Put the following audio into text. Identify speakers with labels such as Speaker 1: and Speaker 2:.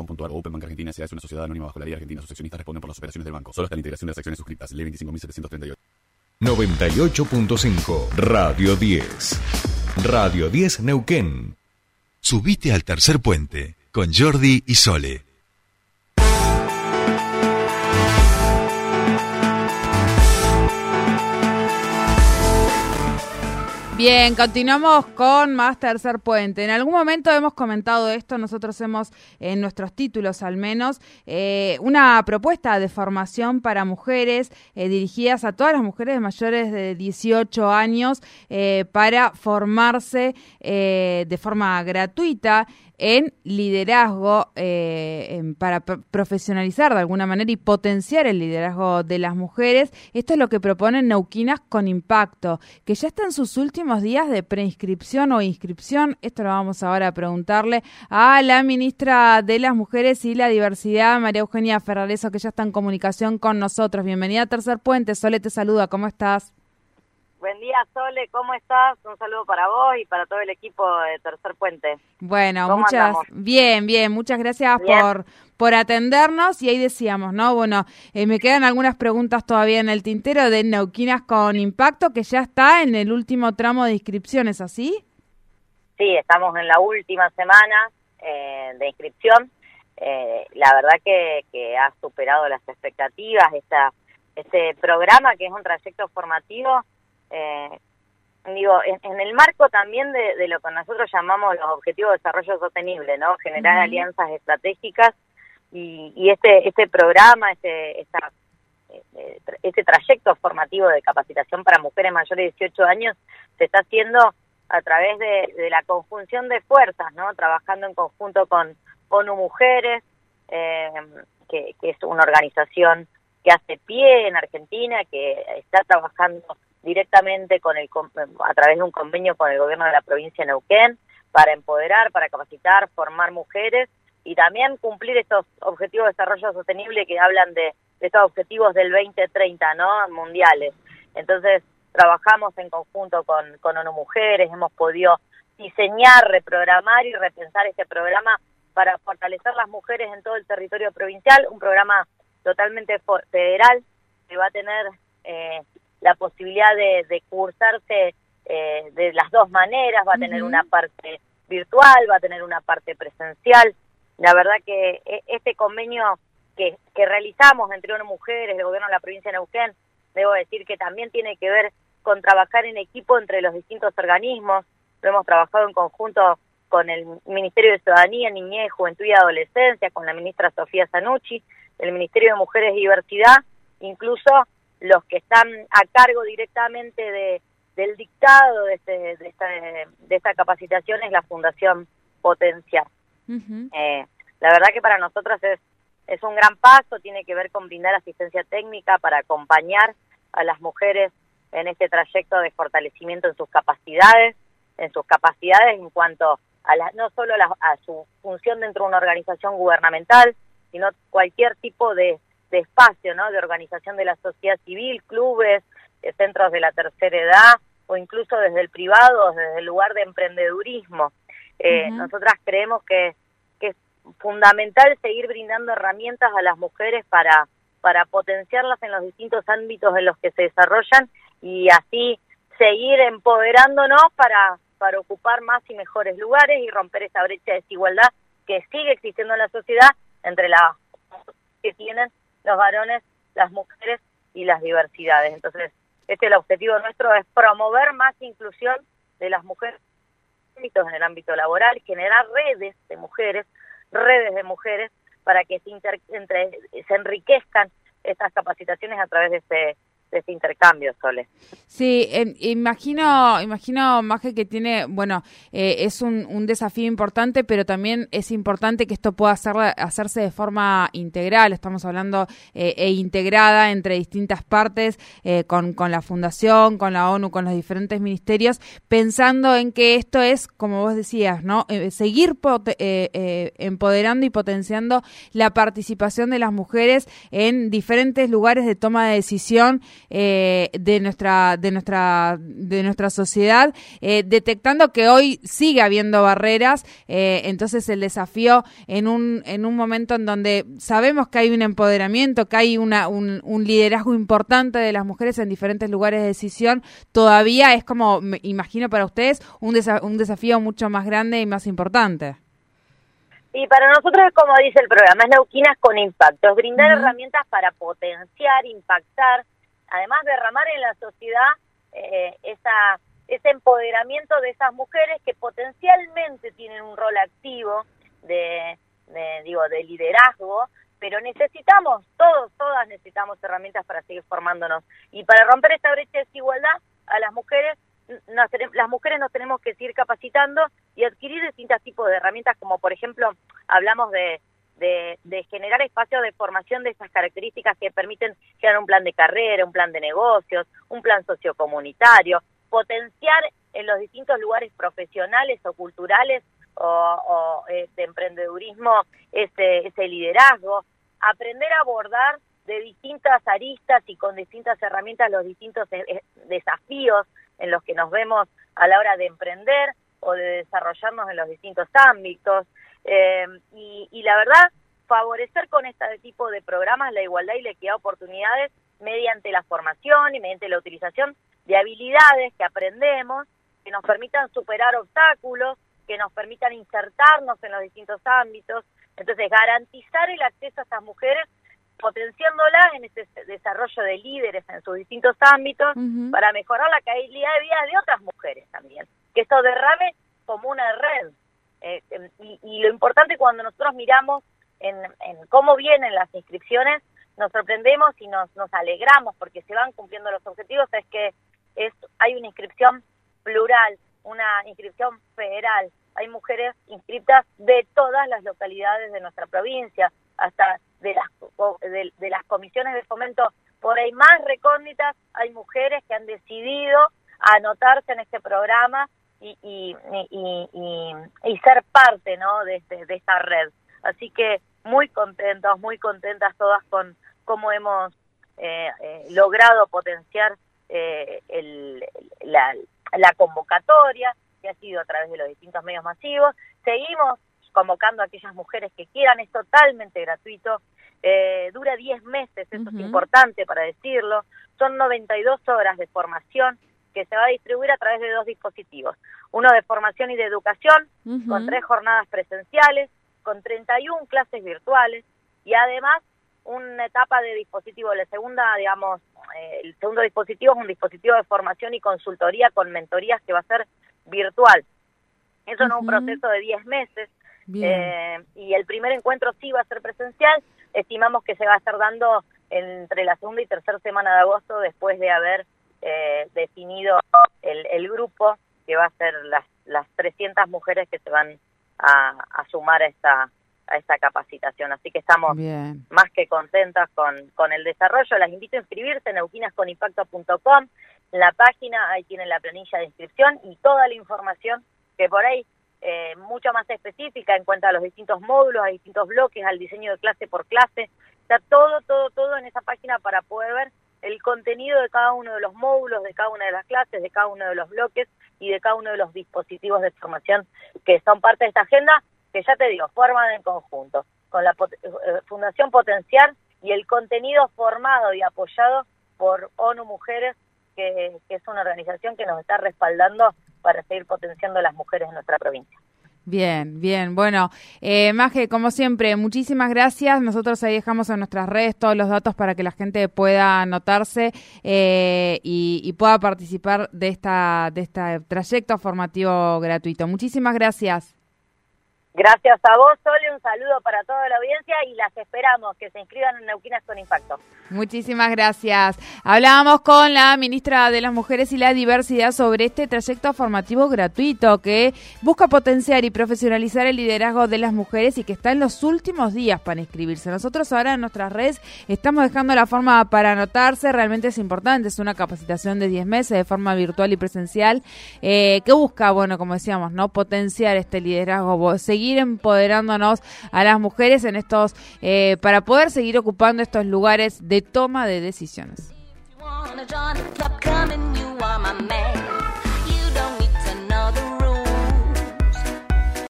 Speaker 1: banco.com.ar o Open Bank Argentina S.A. es una sociedad anónima bajo la ley argentina. Sus accionistas responden por las operaciones del banco. Solo hasta la integración de las acciones suscritas. Ley 25.738.
Speaker 2: 98.5 Radio 10. Radio 10 Neuquén.
Speaker 3: Subite al tercer puente con Jordi y Sole.
Speaker 4: Bien, continuamos con más Tercer Puente. En algún momento hemos comentado esto, nosotros hemos, en nuestros títulos al menos, eh, una propuesta de formación para mujeres eh, dirigidas a todas las mujeres mayores de 18 años eh, para formarse de forma gratuita en liderazgo eh, para profesionalizar de alguna manera y potenciar el liderazgo de las mujeres. Esto es lo que proponen Neuquinas con Impacto, que ya está en sus últimos días de preinscripción o inscripción. Esto lo vamos ahora a preguntarle a la ministra de las Mujeres y la Diversidad, María Eugenia Ferrareso, que ya está en comunicación con nosotros. Bienvenida a Tercer Puente. Sole te saluda. ¿Cómo estás?
Speaker 5: Buen día, Sole, ¿cómo estás? Un saludo para vos y para todo el equipo de Tercer Puente.
Speaker 4: Bueno, muchas bien, bien, muchas gracias por por atendernos y ahí decíamos, ¿no? Bueno, eh, me quedan algunas preguntas todavía en el tintero de Neuquinas con Impacto que ya está en el último tramo de inscripciones, ¿así?
Speaker 5: Sí, estamos en la última semana eh, de inscripción. Eh, la verdad que, que ha superado las expectativas esta este programa que es un trayecto formativo eh, digo, en, el marco también de, lo que nosotros llamamos los objetivos de desarrollo sostenible, ¿no? Generar alianzas estratégicas y, este este programa, este esta, eh, este trayecto formativo de capacitación para mujeres mayores de 18 años se está haciendo a través de, la conjunción de fuerzas, ¿no? Trabajando en conjunto con ONU Mujeres, eh, que, que es una organización que hace pie en Argentina, que está trabajando directamente con el a través de un convenio con el gobierno de la provincia de Neuquén para empoderar, para capacitar, formar mujeres y también cumplir estos objetivos de desarrollo sostenible que hablan de, estos objetivos del 2030, ¿no? Mundiales. Entonces, trabajamos en conjunto con, con ONU Mujeres, hemos podido diseñar, reprogramar y repensar este programa para fortalecer las mujeres en todo el territorio provincial, un programa totalmente federal que va a tener eh, la posibilidad de, cursarse eh, de las dos maneras, va a tener una parte virtual, va a tener una parte presencial. La verdad que e, este convenio que, que realizamos entre una mujeres, el gobierno de la provincia de Neuquén, debo decir que también tiene que ver con trabajar en equipo entre los distintos organismos. Lo hemos trabajado en conjunto con el Ministerio de Ciudadanía, Niñez, Juventud y Adolescencia, con la ministra Sofía Zanucci, el Ministerio de Mujeres y Diversidad, incluso los que están a cargo directamente de, del dictado de, este, de, esta, de esta capacitación es la Fundación Potenciar. eh, la verdad que para nosotros es, es un gran paso, tiene que ver con brindar asistencia técnica para acompañar a las mujeres en este trayecto de fortalecimiento en sus capacidades, en sus capacidades en cuanto a la, no solo a su función dentro de una organización gubernamental, sino cualquier tipo de de espacio, ¿no? De organización de la sociedad civil, clubes, eh, centros de la tercera edad o incluso desde el privado, desde el lugar de emprendedurismo. Eh, Nosotras creemos que, que es fundamental seguir brindando herramientas a las mujeres para, para potenciarlas en los distintos ámbitos en los que se desarrollan y así seguir empoderándonos para, para ocupar más y mejores lugares y romper esa brecha de desigualdad que sigue existiendo en la sociedad entre las que tienen los varones, las mujeres y las diversidades. Entonces, este el objetivo nuestro es promover más inclusión de las mujeres en el ámbito laboral, generar redes de mujeres, redes de mujeres para que se, entre, se enriquezcan estas capacitaciones a través de este de este intercambio, Sole.
Speaker 4: Sí, imagino, imagino, Maje, que tiene, bueno, eh, es un, desafío importante, pero también es importante que esto pueda hacer, hacerse de forma integral, estamos hablando eh, e integrada entre distintas partes, eh, con, con la Fundación, con la ONU, con los diferentes ministerios, pensando en que esto es, como vos decías, ¿no? seguir empoderando y potenciando la participación de las mujeres en diferentes lugares de toma de decisión eh, de nuestra de nuestra de nuestra sociedad, eh, detectando que hoy sigue habiendo barreras. Eh, entonces el desafío en un en un momento en donde sabemos que hay un empoderamiento, que hay una, un, un liderazgo importante de las mujeres en diferentes lugares de decisión, todavía es como me imagino para ustedes un, un desafío mucho más grande y más importante.
Speaker 5: Y para nosotros, como dice el programa, es Neuquinas con impacto, es brindar herramientas para potenciar, impactar, además derramar en la sociedad eh, esa, ese empoderamiento de esas mujeres que potencialmente tienen un rol activo de, de, digo, de liderazgo, pero necesitamos, todos, todas necesitamos herramientas para seguir formándonos. Y para romper esta brecha de desigualdad, a las mujeres las mujeres nos tenemos que seguir capacitando y adquirir distintos tipos de herramientas, como por ejemplo, hablamos de, de, generar espacios de formación de esas características que permiten generar un plan de carrera, un plan de negocios, un plan sociocomunitario, potenciar en los distintos lugares profesionales o culturales o, eh, de emprendedurismo ese, ese liderazgo, aprender a abordar de distintas aristas y con distintas herramientas los distintos eh, eh, desafíos en los que nos vemos a la hora de emprender o de desarrollarnos en los distintos ámbitos. Eh, y, la verdad, favorecer con este tipo de programas la igualdad y la equidad de oportunidades mediante la formación y mediante la utilización de habilidades que aprendemos, que nos permitan superar obstáculos, que nos permitan insertarnos en los distintos ámbitos. Entonces, garantizar el acceso a estas mujeres potenciándola en ese desarrollo de líderes en sus distintos ámbitos para mejorar la calidad de vida de otras mujeres también. Que esto derrame como una red. Eh, em, y, lo importante cuando nosotros miramos en, cómo vienen las inscripciones, nos sorprendemos y nos, nos alegramos porque se van cumpliendo los objetivos, es que es, hay una inscripción plural, una inscripción federal. Hay mujeres inscritas de todas las localidades de nuestra provincia, hasta de las, de, las comisiones de fomento por ahí más recónditas, hay mujeres que han decidido anotarse en este programa y, y, y, ser parte ¿no? de, este, de esta red. Así que muy contentos, muy contentas todas con cómo hemos eh, eh, logrado potenciar eh, el, la, la convocatoria, que ha sido a través de los distintos medios masivos. Seguimos convocando a aquellas mujeres que quieran, es totalmente gratuito, eh, dura 10 meses, eso es importante para decirlo, son 92 horas de formación que se va a distribuir a través de dos dispositivos, uno de formación y de educación, con tres jornadas presenciales, con 31 clases virtuales y además una etapa de dispositivo, la segunda, digamos, eh, el segundo dispositivo es un dispositivo de formación y consultoría con mentorías que va a ser virtual. Eso no es un proceso de 10 meses, eh, y el primer encuentro sí va a ser presencial. Estimamos que se va a estar dando entre la segunda y tercera semana de agosto después de haber eh, definido el, grupo que va a ser las, las 300 mujeres que se van a, sumar a esta a esta capacitación. Así que estamos más que contentas con, con el desarrollo. Las invito a inscribirse en neuquinasconimpacto.com. La página, ahí tienen la planilla de inscripción y toda la información que por ahí eh, mucho más específica en cuanto a los distintos módulos, a distintos bloques, al diseño de clase por clase. Está todo, todo, todo en esa página para poder ver el contenido de cada uno de los módulos, de cada una de las clases, de cada uno de los bloques y de cada uno de los dispositivos de formación que son parte de esta agenda, que ya te digo, forman en conjunto con la eh, Fundación Potenciar y el contenido formado y apoyado por ONU Mujeres, que, que es una organización que nos está respaldando para seguir potenciando las mujeres en nuestra provincia.
Speaker 4: Bien, bien. Bueno, eh, Maje, como siempre, muchísimas gracias. Nosotros ahí dejamos en nuestras redes todos los datos para que la gente pueda anotarse eh, y, pueda participar de esta de este trayecto formativo gratuito. Muchísimas gracias.
Speaker 5: Gracias a vos, Sole, un saludo para toda la audiencia y las esperamos que se inscriban en Neuquinas con Impacto.
Speaker 4: Muchísimas gracias. Hablábamos con la ministra de las Mujeres y la Diversidad sobre este trayecto formativo gratuito que busca potenciar y profesionalizar el liderazgo de las mujeres y que está en los últimos días para inscribirse. Nosotros ahora en nuestras redes estamos dejando la forma para anotarse, realmente es importante, es una capacitación de 10 meses de forma virtual y presencial eh, que busca, bueno, como decíamos, no potenciar este liderazgo, seguir empoderándonos a las mujeres en estos, eh, para poder seguir ocupando estos lugares de toma de decisiones.